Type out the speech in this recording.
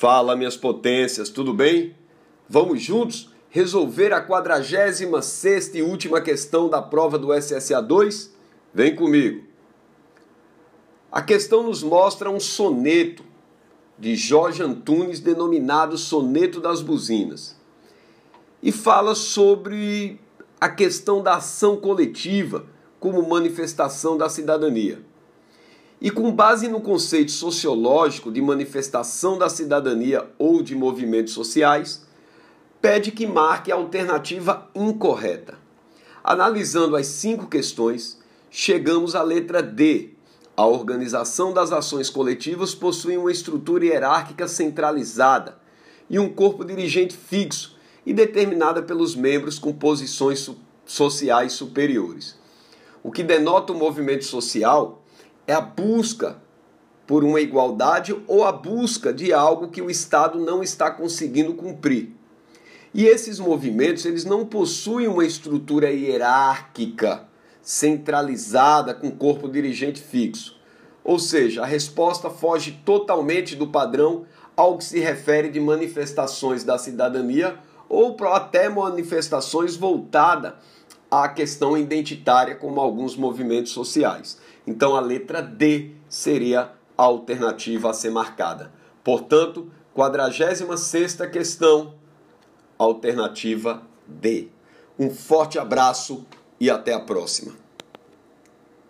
Fala, minhas potências, tudo bem? Vamos juntos resolver a 46 e última questão da prova do SSA 2? Vem comigo. A questão nos mostra um soneto de Jorge Antunes denominado Soneto das Buzinas. E fala sobre a questão da ação coletiva como manifestação da cidadania. E com base no conceito sociológico de manifestação da cidadania ou de movimentos sociais, pede que marque a alternativa incorreta. Analisando as cinco questões, chegamos à letra D. A organização das ações coletivas possui uma estrutura hierárquica centralizada e um corpo dirigente fixo e determinada pelos membros com posições sociais superiores. O que denota o movimento social é a busca por uma igualdade ou a busca de algo que o Estado não está conseguindo cumprir. E esses movimentos, eles não possuem uma estrutura hierárquica centralizada com corpo dirigente fixo. Ou seja, a resposta foge totalmente do padrão ao que se refere de manifestações da cidadania ou até manifestações voltadas à questão identitária, como alguns movimentos sociais. Então a letra D seria a alternativa a ser marcada. Portanto, 46 questão, alternativa D. Um forte abraço e até a próxima.